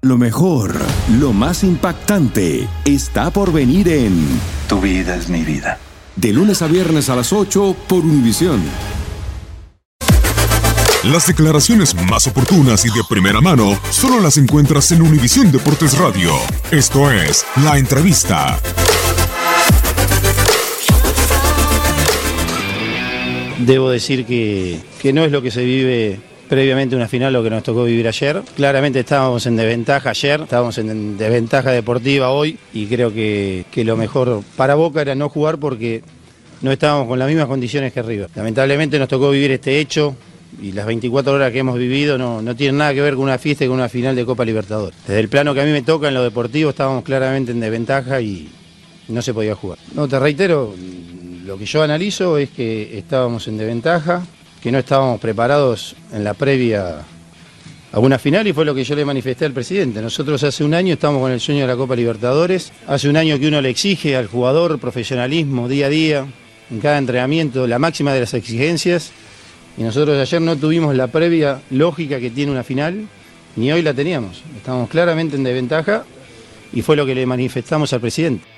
Lo mejor, lo más impactante, está por venir en Tu vida es mi vida. De lunes a viernes a las 8 por Univisión. Las declaraciones más oportunas y de primera mano solo las encuentras en Univisión Deportes Radio. Esto es La Entrevista. Debo decir que, que no es lo que se vive previamente una final lo que nos tocó vivir ayer. Claramente estábamos en desventaja ayer, estábamos en desventaja deportiva hoy y creo que, que lo mejor para Boca era no jugar porque no estábamos con las mismas condiciones que River. Lamentablemente nos tocó vivir este hecho y las 24 horas que hemos vivido no, no tienen nada que ver con una fiesta y con una final de Copa Libertadores. Desde el plano que a mí me toca en lo deportivo estábamos claramente en desventaja y no se podía jugar. No, te reitero, lo que yo analizo es que estábamos en desventaja, que no estábamos preparados en la previa a una final y fue lo que yo le manifesté al presidente. Nosotros hace un año estamos con el sueño de la Copa Libertadores, hace un año que uno le exige al jugador profesionalismo día a día, en cada entrenamiento, la máxima de las exigencias, y nosotros ayer no tuvimos la previa lógica que tiene una final, ni hoy la teníamos. Estamos claramente en desventaja y fue lo que le manifestamos al presidente.